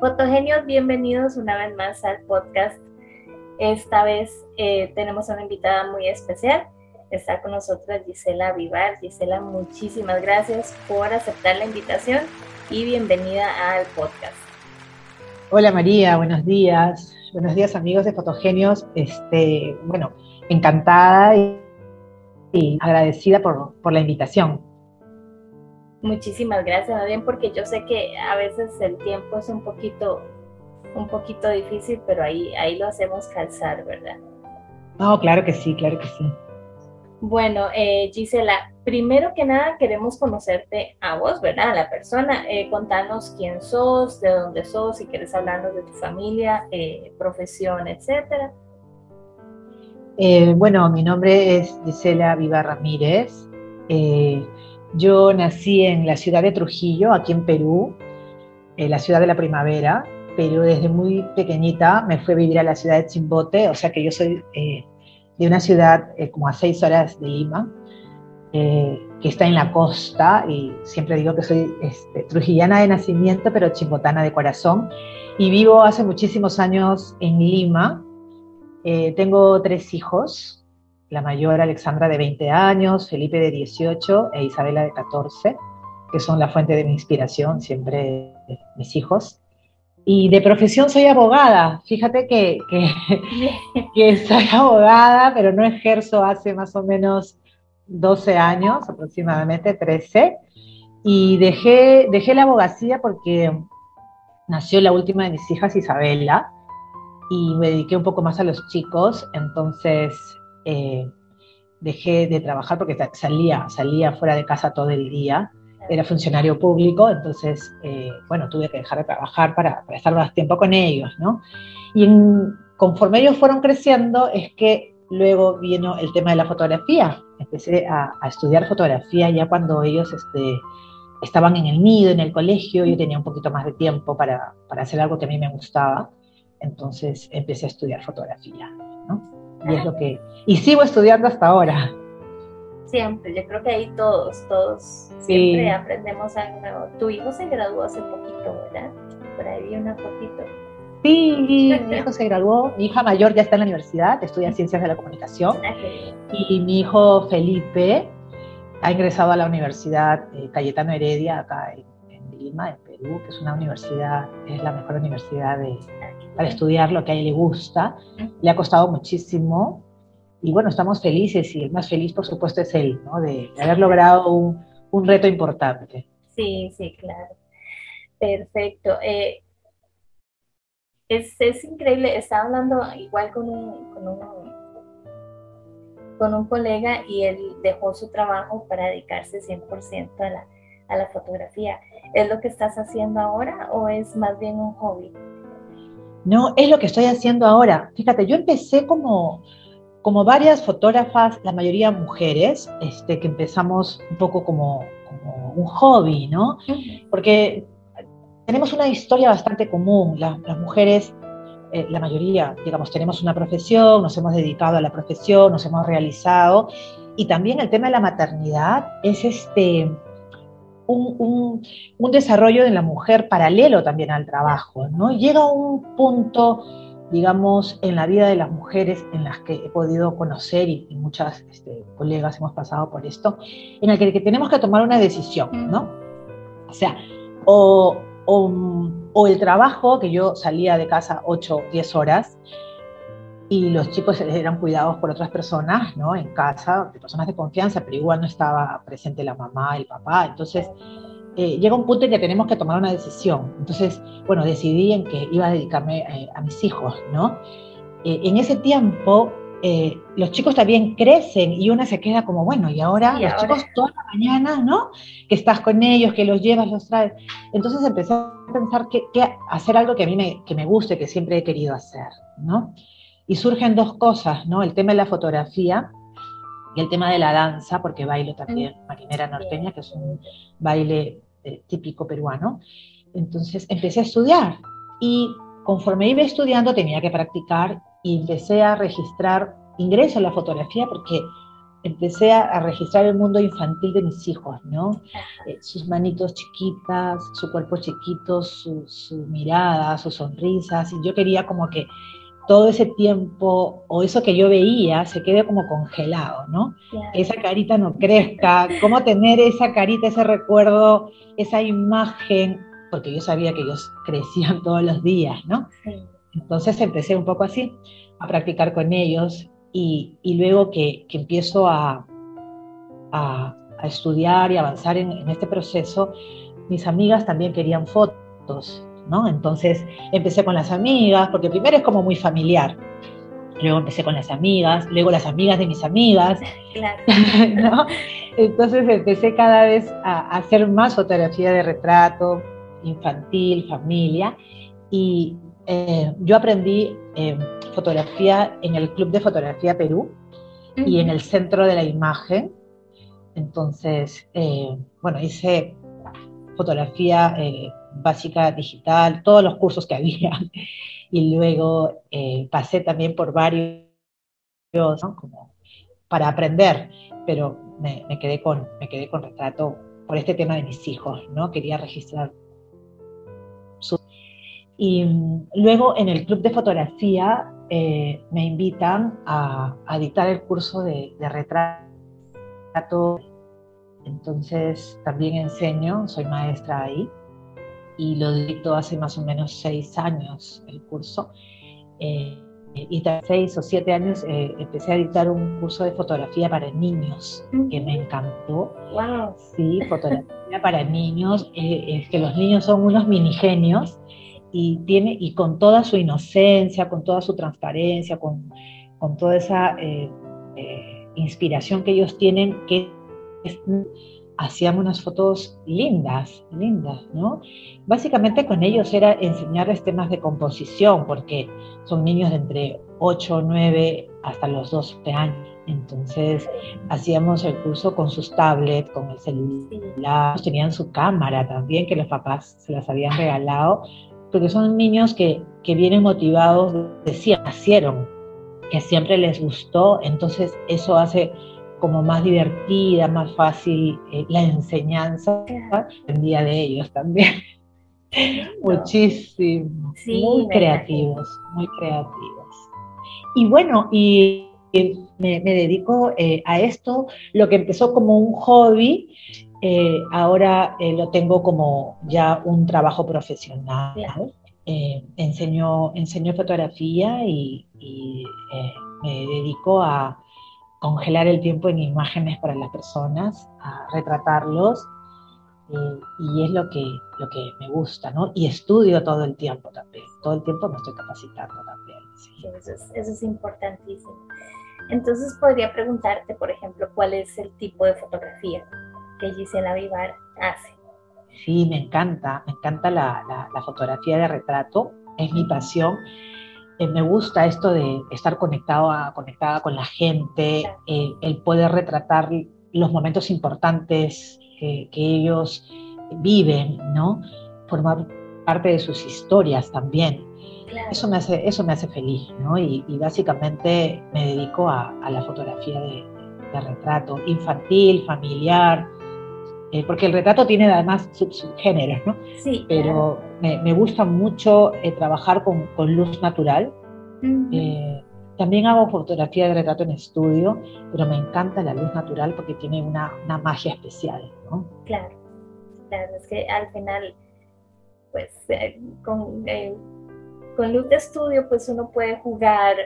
Fotogenios, bienvenidos una vez más al podcast. Esta vez eh, tenemos una invitada muy especial. Está con nosotros Gisela Vivar. Gisela, muchísimas gracias por aceptar la invitación y bienvenida al podcast. Hola María, buenos días. Buenos días amigos de Fotogenios. Este, bueno, encantada y, agradecida por, por la invitación. Muchísimas gracias, bien, porque yo sé que a veces el tiempo es un poquito, un poquito difícil, pero ahí, ahí lo hacemos calzar, ¿verdad? No, claro que sí, claro que sí. Bueno, eh, Gisela, primero que nada queremos conocerte a vos, ¿verdad? A la persona. Eh, contanos quién sos, de dónde sos, si quieres hablarnos de tu familia, eh, profesión, etcétera. bueno, mi nombre es Gisela Viva Ramírez. Yo nací en la ciudad de Trujillo, aquí en Perú, en la ciudad de la primavera, pero desde muy pequeñita me fui a vivir a la ciudad de Chimbote, o sea que yo soy eh, de una ciudad eh, como a seis horas de Lima, eh, que está en la costa, y siempre digo que soy este, trujillana de nacimiento, pero chimbotana de corazón, y vivo hace muchísimos años en Lima. tengo tres hijos, la mayor Alexandra de 20 años, Felipe de 18 e Isabela de 14, que son la fuente de mi inspiración, siempre mis hijos. Y de profesión soy abogada. Fíjate que, que, soy abogada, pero no ejerzo hace más o menos 12 años, aproximadamente 13. Y dejé, dejé la abogacía porque nació la última de mis hijas, Isabela, y me dediqué un poco más a los chicos. Entonces eh, dejé de trabajar porque salía, salía fuera de casa todo el día, era funcionario público, entonces, eh, bueno, tuve que dejar de trabajar para, estar más tiempo con ellos, ¿no? Y conforme ellos fueron creciendo, es que luego vino el tema de la fotografía. Empecé a, estudiar fotografía ya cuando ellos este, estaban en el nido, en el colegio, yo tenía un poquito más de tiempo para, para hacer algo que a mí me gustaba, entonces empecé a estudiar fotografía, ¿no? Y es lo que. Y sigo estudiando hasta ahora. Siempre, yo creo que ahí todos, todos siempre aprendemos algo nuevo. Tu hijo se graduó hace poquito, ¿verdad? Por ahí vi una poquito. Sí, mi hijo se graduó, mi hija mayor ya está en la universidad, estudia Ciencias de la Comunicación. Ah, y mi hijo Felipe ha ingresado a la Universidad eh, Cayetano Heredia, acá en, Lima, en Perú, que es una universidad, es la mejor universidad de, para estudiar lo que a él le gusta. Le ha costado muchísimo y bueno, estamos felices y el más feliz, por supuesto, es él, ¿no? De, haber logrado un, un, reto importante. Sí, sí, claro. Perfecto. Eh, es, es, increíble, estaba hablando igual con un, con un, con un colega y él dejó su trabajo para dedicarse 100% a la, a la fotografía. ¿Es lo que estás haciendo ahora o es más bien un hobby? No, es lo que estoy haciendo ahora. Fíjate, yo empecé como, como varias fotógrafas, la mayoría mujeres, este, que empezamos un poco como, un hobby, ¿no? Porque tenemos una historia bastante común. Las, mujeres, eh, la mayoría, digamos, tenemos una profesión, nos hemos dedicado a la profesión, nos hemos realizado. Y también el tema de la maternidad es este, un, desarrollo de la mujer paralelo también al trabajo, ¿no? Llega un punto, digamos, en la vida de las mujeres en las que he podido conocer y, muchas este, colegas hemos pasado por esto, en el que, tenemos que tomar una decisión, ¿no? O sea, o, o el trabajo, que yo salía de casa 8, 10 horas, y los chicos eran cuidados por otras personas, ¿no? En casa, personas de confianza, pero igual no estaba presente la mamá, el papá. Entonces, eh, llega un punto en que tenemos que tomar una decisión. Entonces, bueno, decidí en que iba a dedicarme eh, a mis hijos, ¿no? Eh, en ese tiempo, los chicos también crecen y una se queda como, bueno, y ahora los chicos toda la mañana, ¿no? Que estás con ellos, que los llevas, los traes. Entonces empecé a pensar que, hacer algo que a mí me, que me guste, que siempre he querido hacer, ¿no? Y surgen dos cosas, ¿no? El tema de la fotografía y el tema de la danza, porque bailo también marinera norteña, que es un baile eh, típico peruano. Entonces empecé a estudiar y conforme iba estudiando tenía que practicar y empecé a registrar ingreso a la fotografía porque empecé a, registrar el mundo infantil de mis hijos, ¿no? Eh, sus manitos chiquitas, su cuerpo chiquito, su, su mirada, sus sonrisas, y yo quería como que todo ese tiempo o eso que yo veía se quede como congelado, ¿no? Esa carita no crezca, cómo tener esa carita, ese recuerdo, esa imagen, porque yo sabía que ellos crecían todos los días, ¿no? Entonces empecé un poco así, a practicar con ellos y, luego que, empiezo a, a, estudiar y avanzar en, en este proceso, mis amigas también querían fotos entonces empecé con las amigas, porque primero es como muy familiar. Luego empecé con las amigas, luego las amigas de mis amigas. Entonces empecé cada vez a, hacer más fotografía de retrato, infantil, familia. Y eh, yo aprendí eh, fotografía en el Club de Fotografía Perú y en el Centro de la Imagen. Entonces, eh, bueno, hice fotografía básica digital, todos los cursos que había. Y luego eh, pasé también por varios, Como para aprender, pero me, quedé con, me quedé con retrato por este tema de mis hijos, ¿no? Quería registrar. Y mm, luego en el club de fotografía eh, me invitan a, dictar el curso de, de retrato. Entonces también enseño, soy maestra ahí y lo dicto hace más o menos seis años el curso. Eh, y tras seis o siete años eh, empecé a dictar un curso de fotografía para niños que me encantó. Wow. Sí, fotografía para niños. Eh, es que los niños son unos mini genios y, tiene, y con toda su inocencia, con toda su transparencia, con, con toda esa inspiración que ellos tienen, que es hacíamos unas fotos lindas, lindas, ¿no? Básicamente con ellos era enseñarles temas de composición, porque son niños de entre 8, 9 hasta los 12 años. Entonces hacíamos el curso con sus tablets, con el celular, tenían su cámara también, que los papás se las habían regalado, porque son niños que, que vienen motivados, decían, nacieron, que siempre les gustó, entonces eso hace como más divertida, más fácil eh, la enseñanza el día de ellos también. Muchísimo. muy creativos, muy creativos. Y bueno, y me, dedico eh, a esto, lo que empezó como un hobby, eh, ahora lo tengo como ya un trabajo profesional. enseño, enseño fotografía y me dedico a, congelar el tiempo en imágenes para las personas, a retratarlos, eh, y es lo que, lo que me gusta, ¿no? Y estudio todo el tiempo también, todo el tiempo me estoy capacitando también. Eso, es, importantísimo. Entonces podría preguntarte, por ejemplo, cuál es el tipo de fotografía que Gisela Vivar hace. Sí, me encanta, me encanta la, la fotografía de retrato, es mi pasión eh, me gusta esto de estar conectado a, conectada con la gente, eh, el poder retratar los momentos importantes que ellos viven, ¿no? Formar parte de sus historias también. Eso, me hace, eso me hace feliz, ¿no? Y, básicamente me dedico a, la fotografía de, retrato infantil, familiar, eh, porque el retrato tiene además subgéneros, ¿no? Sí. Pero me, gusta mucho eh, trabajar con, con, luz natural. Eh, también hago fotografía de retrato en estudio, pero me encanta la luz natural porque tiene una, una magia especial, ¿no? Claro, claro, es que al final, pues con, con luz de estudio, pues uno puede jugar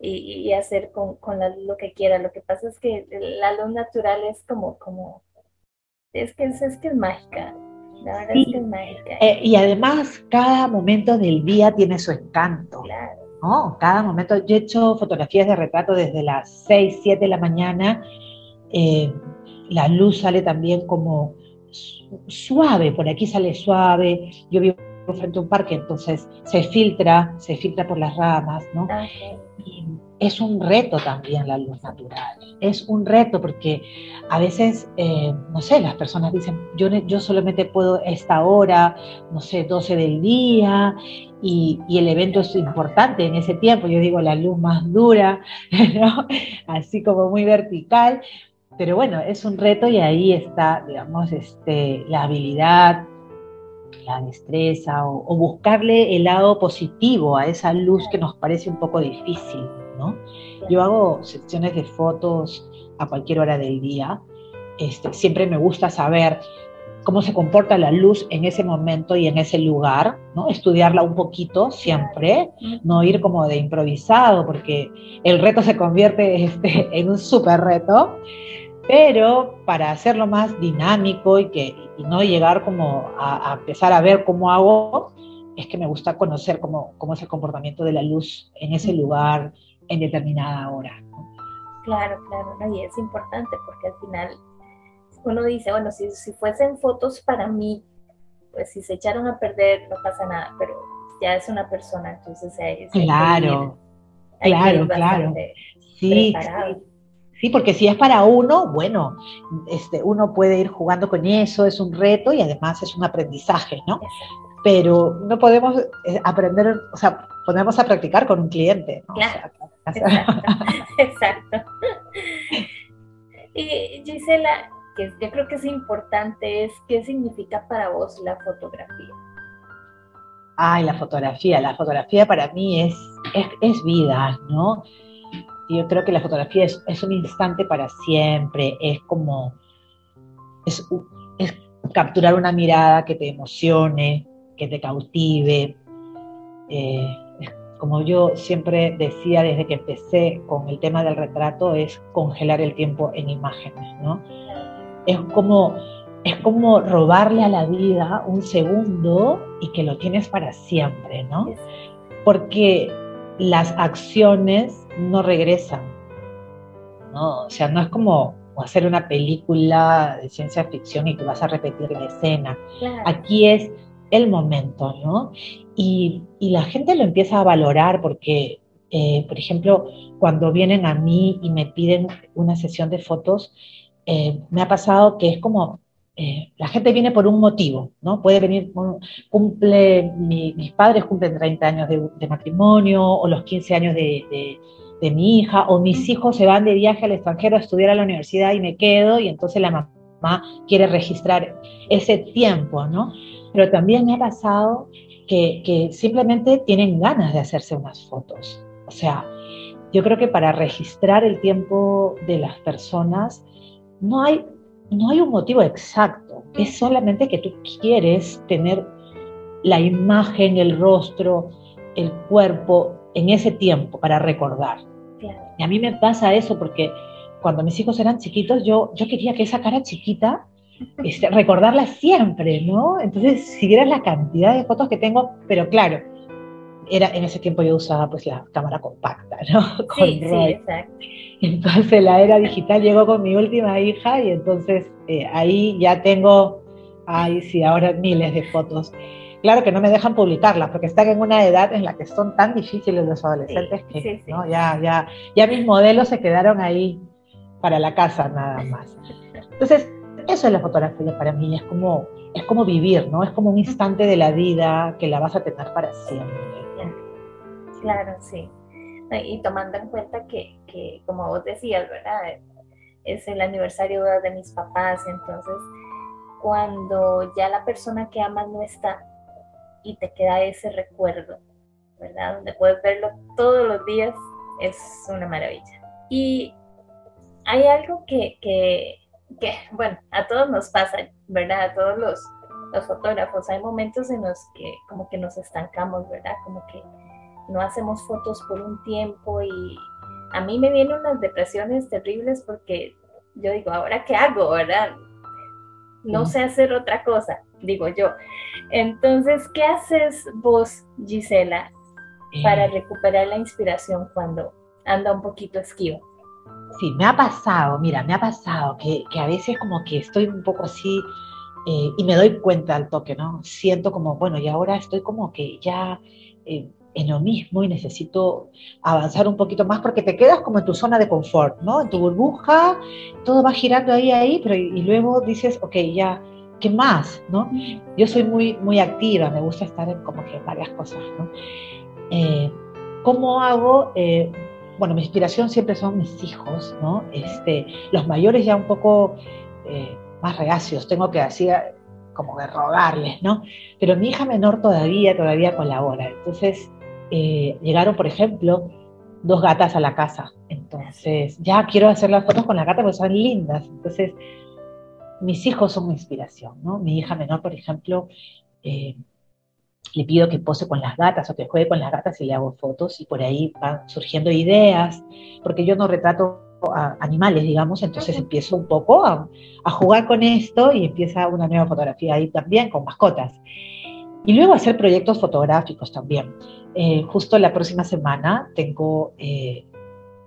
y, hacer con, con la, lo que quiera. Lo que pasa es que la luz natural es como, como es que es, que es mágica. La verdad es que es mágica. Eh, y además, cada momento del día tiene su encanto. Claro. ¿No? Cada momento. Yo he hecho fotografías de retrato desde las 6, 7 de la mañana. Eh, la luz sale también como suave, por aquí sale suave. Yo vivo frente a un parque, entonces se filtra, se filtra por las ramas, ¿no? Y es un reto también la luz natural, es un reto porque a veces, eh, no sé, las personas dicen, yo, yo solamente puedo esta hora, no sé, 12 del día, y, y, el evento es importante en ese tiempo, yo digo la luz más dura, ¿no? así como muy vertical, pero bueno, es un reto y ahí está, digamos, este, la habilidad, la destreza o, buscarle el lado positivo a esa luz que nos parece un poco difícil, ¿no? Yo hago secciones de fotos a cualquier hora del día. Este, siempre me gusta saber cómo se comporta la luz en ese momento y en ese lugar, ¿no? Estudiarla un poquito siempre, no ir como de improvisado, porque el reto se convierte este, en un súper reto, pero para hacerlo más dinámico y, que, no llegar como a, empezar a ver cómo hago, es que me gusta conocer cómo, cómo es el comportamiento de la luz en ese lugar en determinada hora. Claro, claro, y es importante porque al final uno dice, bueno, si, si fuesen fotos para mí, pues si se echaron a perder no pasa nada, pero ya es una persona, entonces ahí Claro, claro, claro. Sí, sí, Sí, porque si es para uno, bueno, este, uno puede ir jugando con eso, es un reto y además es un aprendizaje, ¿no? Pero no podemos eh, aprender, o sea, podemos a practicar con un cliente. ¿no? Claro, exacto, Y Gisela, que yo creo que es importante, es qué significa para vos la fotografía. Ay, la fotografía, la fotografía para mí es, es, es vida, ¿no? Yo creo que la fotografía es, un instante para siempre, es como, es, capturar una mirada que te emocione, que te cautive. Eh, como yo siempre decía desde que empecé con el tema del retrato, es congelar el tiempo en imágenes, ¿no? Es como, es como robarle a la vida un segundo y que lo tienes para siempre, ¿no? Porque las acciones no regresan. ¿no? O sea, no es como hacer una película de ciencia ficción y que vas a repetir la escena. Aquí es el momento, ¿no? Y, la gente lo empieza a valorar porque, eh, por ejemplo, cuando vienen a mí y me piden una sesión de fotos, eh, me ha pasado que es como eh, la gente viene por un motivo, ¿no? Puede venir, cumple, mis padres cumplen 30 años de, matrimonio o los 15 años de, mi hija o mis hijos se van de viaje al extranjero a estudiar a la universidad y me quedo y entonces la mamá quiere registrar ese tiempo, ¿no? Pero también me ha pasado que, que simplemente tienen ganas de hacerse unas fotos. O sea, yo creo que para registrar el tiempo de las personas no hay no hay un motivo exacto, es solamente que tú quieres tener la imagen, el rostro, el cuerpo en ese tiempo para recordar. Y a mí me pasa eso porque cuando mis hijos eran chiquitos, yo, yo quería que esa cara chiquita, este, recordarla siempre, ¿no? Entonces, si vieras la cantidad de fotos que tengo, pero claro, era, en ese tiempo yo usaba pues la cámara compacta, ¿no? sí, sí, exacto. Entonces la era digital llegó con mi última hija y entonces eh, ahí ya tengo, ay sí, ahora miles de fotos. Claro que no me dejan publicarlas porque están en una edad en la que son tan difíciles los adolescentes que ¿no? ya, ya, ya mis modelos se quedaron ahí para la casa nada más. Entonces, eso es la fotografía para mí, es como, es como vivir, ¿no? Es como un instante de la vida que la vas a tener para siempre. Claro, sí. Y tomando en cuenta que, que, como vos decías, ¿verdad? Es el aniversario de mis papás, entonces cuando ya la persona que amas no está y te queda ese recuerdo, ¿verdad? Donde puedes verlo todos los días, es una maravilla. Y hay algo que, que, que bueno, a todos nos pasa, ¿verdad? A todos los, los fotógrafos, hay momentos en los que como que nos estancamos, ¿verdad? Como que no hacemos fotos por un tiempo y a mí me vienen unas depresiones terribles porque yo digo, ¿ahora qué hago, verdad? No sé hacer otra cosa, digo yo. Entonces, ¿qué haces vos, Gisela, para eh. recuperar la inspiración cuando anda un poquito esquivo? Sí, me ha pasado, mira, me ha pasado que, que a veces como que estoy un poco así eh, y me doy cuenta al toque, ¿no? Siento como, bueno, y ahora estoy como que ya eh, en lo mismo y necesito avanzar un poquito más porque te quedas como en tu zona de confort, ¿no? En tu burbuja, todo va girando ahí, ahí, pero y, luego dices, ok, ya, ¿qué más? ¿no? Yo soy muy, muy activa, me gusta estar en como que varias cosas, ¿no? Eh, ¿Cómo hago? Eh, bueno, mi inspiración siempre son mis hijos, ¿no? Este, los mayores ya un poco eh, más reacios, tengo que decir como de rogarles, ¿no? Pero mi hija menor todavía, todavía colabora. Entonces, llegaron, por ejemplo, dos gatas a la casa. Entonces, ya quiero hacer las fotos con las gatas porque son lindas. Entonces, mis hijos son mi inspiración, ¿no? Mi hija menor, por ejemplo, eh, le pido que pose con las gatas o que juegue con las gatas y le hago fotos y por ahí van surgiendo ideas, porque yo no retrato a animales, digamos, entonces empiezo un poco a, jugar con esto y empieza una nueva fotografía ahí también con mascotas. Y luego hacer proyectos fotográficos también. Eh, justo la próxima semana tengo eh,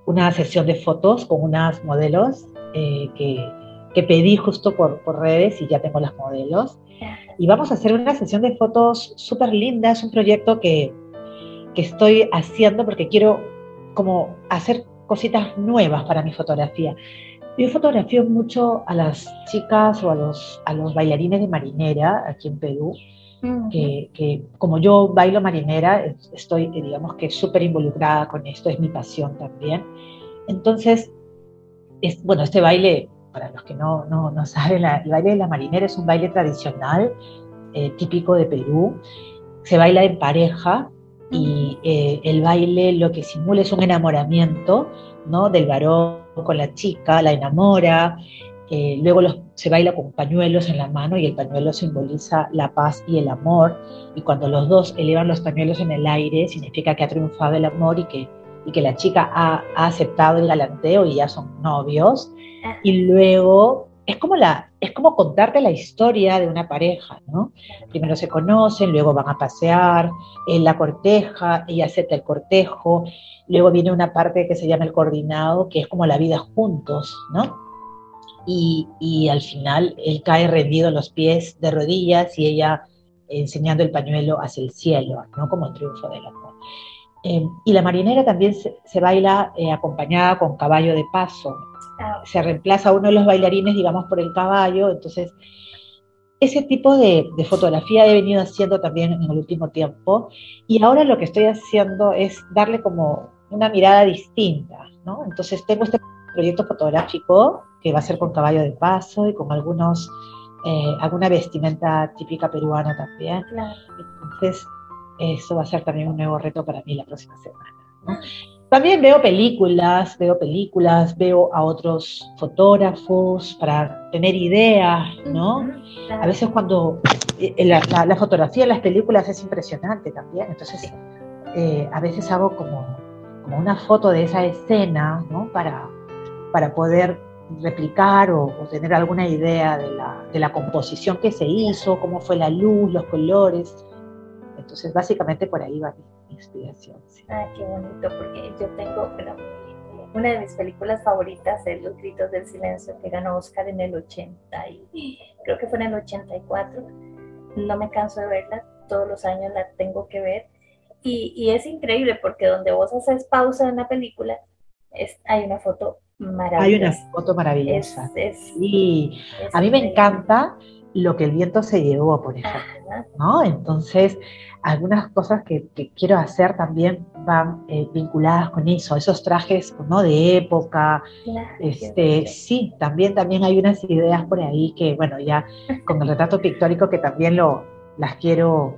una sesión de fotos con unas modelos que que pedí justo por, por redes y ya tengo las modelos. Y vamos a hacer una sesión de fotos súper linda, es un proyecto que, que estoy haciendo porque quiero como hacer cositas nuevas para mi fotografía. Yo fotografío mucho a las chicas o a los, a los bailarines de marinera aquí en Perú, que, que, como yo bailo marinera, estoy, digamos que súper involucrada con esto, es mi pasión también. Entonces, es, bueno, este baile para los que no, no, no saben, el baile de la marinera es un baile tradicional eh, típico de Perú. Se baila en pareja y eh, el baile lo que simula es un enamoramiento ¿no? del varón con la chica, la enamora. Eh, luego se baila con pañuelos en la mano y el pañuelo simboliza la paz y el amor. Y cuando los dos elevan los pañuelos en el aire, significa que ha triunfado el amor y que, y que la chica ha, ha aceptado el galanteo y ya son novios. Y luego es como, la, es como contarte la historia de una pareja, ¿no? Primero se conocen, luego van a pasear, él la corteja, ella acepta el cortejo, luego viene una parte que se llama el coordinado, que es como la vida juntos, ¿no? Y, y al final él cae rendido a los pies de rodillas y ella enseñando el pañuelo hacia el cielo, ¿no? Como el triunfo del amor. Eh, y la marinera también se, baila eh, acompañada con caballo de paso, se reemplaza uno de los bailarines, digamos, por el caballo. Entonces, ese tipo de, fotografía he venido haciendo también en el último tiempo. Y ahora lo que estoy haciendo es darle como una mirada distinta, ¿no? Entonces, tengo este proyecto fotográfico que va a ser con caballo de paso y con algunos, eh, alguna vestimenta típica peruana también. Entonces, eso va a ser también un nuevo reto para mí la próxima semana. ¿no? También veo películas, veo películas, veo a otros fotógrafos para tener ideas, ¿no? A veces cuando eh, la, fotografía de las películas es impresionante también, entonces eh, a veces hago como, como una foto de esa escena, ¿no? Para, para poder replicar o, tener alguna idea de la, de la composición que se hizo, cómo fue la luz, los colores. Entonces, básicamente por ahí va mi inspiración. Ah, qué bonito, porque yo tengo, una de mis películas favoritas es Los Gritos del Silencio, que ganó Oscar en el 80, y creo que fue en el 84. No me canso de verla, todos los años la tengo que ver. Y, y es increíble porque donde vos haces pausa en la película, es, hay una foto. Hay una foto maravillosa. y a mí me encanta lo que el viento se llevó, por ejemplo. ¿no? Entonces, algunas cosas que, quiero hacer también van eh, vinculadas con eso, esos trajes ¿no? de época. este, sí, también, también hay unas ideas por ahí que, bueno, ya con el retrato pictórico que también lo, las quiero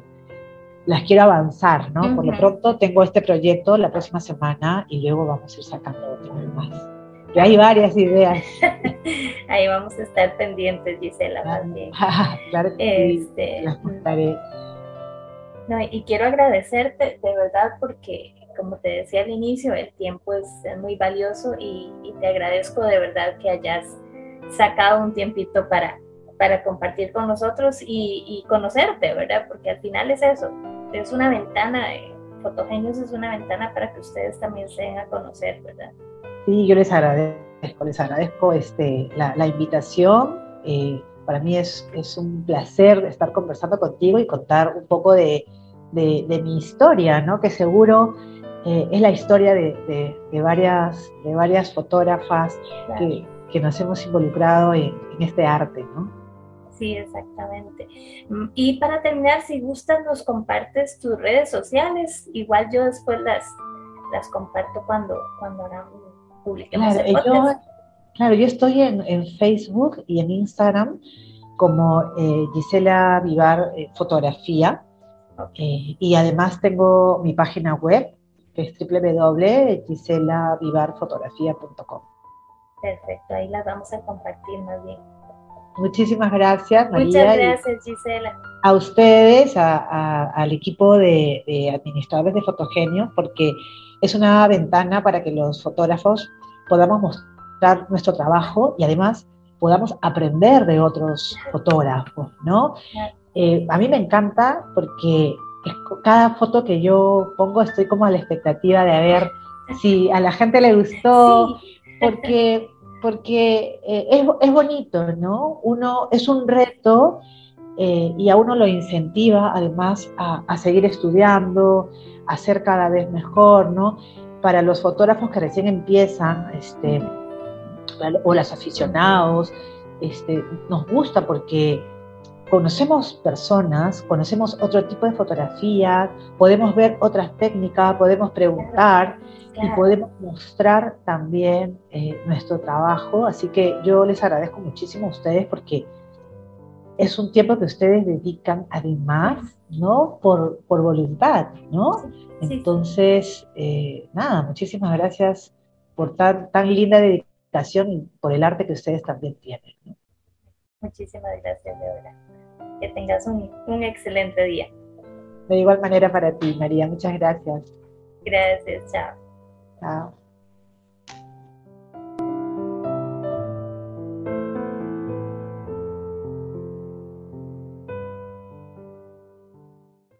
las quiero avanzar, ¿no? Por lo pronto tengo este proyecto la próxima semana y luego vamos a ir sacando otros más. Que hay varias ideas. Ahí vamos a estar pendientes, Gisela. claro que este, las contaré. No, y quiero agradecerte de verdad porque, como te decía al inicio, el tiempo es, muy valioso y, te agradezco de verdad que hayas sacado un tiempito para, para compartir con nosotros y, conocerte, ¿verdad? Porque al final es eso, es una ventana, eh, Fotogenios es una ventana para que ustedes también se den a conocer, ¿verdad? Sí, yo les agradezco, les agradezco este, la, invitación. Eh, para mí es, es un placer estar conversando contigo y contar un poco de, de, mi historia, ¿no? que seguro eh, es la historia de, de, varias, de varias fotógrafas que, que, nos hemos involucrado en, en este arte. ¿no? Sí, exactamente. Mm, y para terminar, si gustas, nos compartes tus redes sociales. Igual yo después las, las comparto cuando, cuando claro, Yo, claro, yo estoy en, en, Facebook y en Instagram como eh, Gisela Vivar eh, Fotografía. Eh, y además tengo mi página web, que es www.giselavivarfotografía.com. Perfecto, ahí las vamos a compartir más bien. Muchísimas gracias, María. Muchas gracias, Gisela. A ustedes, al equipo de, administradores de Fotogenio, porque es una ventana para que los fotógrafos podamos mostrar nuestro trabajo y además podamos aprender de otros fotógrafos, ¿no? Eh, a mí me encanta porque cada foto que yo pongo estoy como a la expectativa de ver si a la gente le gustó, porque porque eh, es, es, bonito, ¿no? Uno es un reto eh, y a uno lo incentiva además a, a, seguir estudiando, a ser cada vez mejor, ¿no? Para los fotógrafos que recién empiezan, este, o los aficionados, este, nos gusta porque conocemos personas, conocemos otro tipo de fotografía, podemos ver otras técnicas, podemos preguntar y podemos mostrar también eh, nuestro trabajo. Así que yo les agradezco muchísimo a ustedes porque es un tiempo que ustedes dedican además, ¿no? Por, por voluntad, ¿no? Entonces, eh, nada, muchísimas gracias por tan, tan linda dedicación y por el arte que ustedes también tienen. Muchísimas gracias, verdad. Que tengas un, un excelente día. De igual manera para ti, María. Muchas gracias. Gracias, chao. Chao.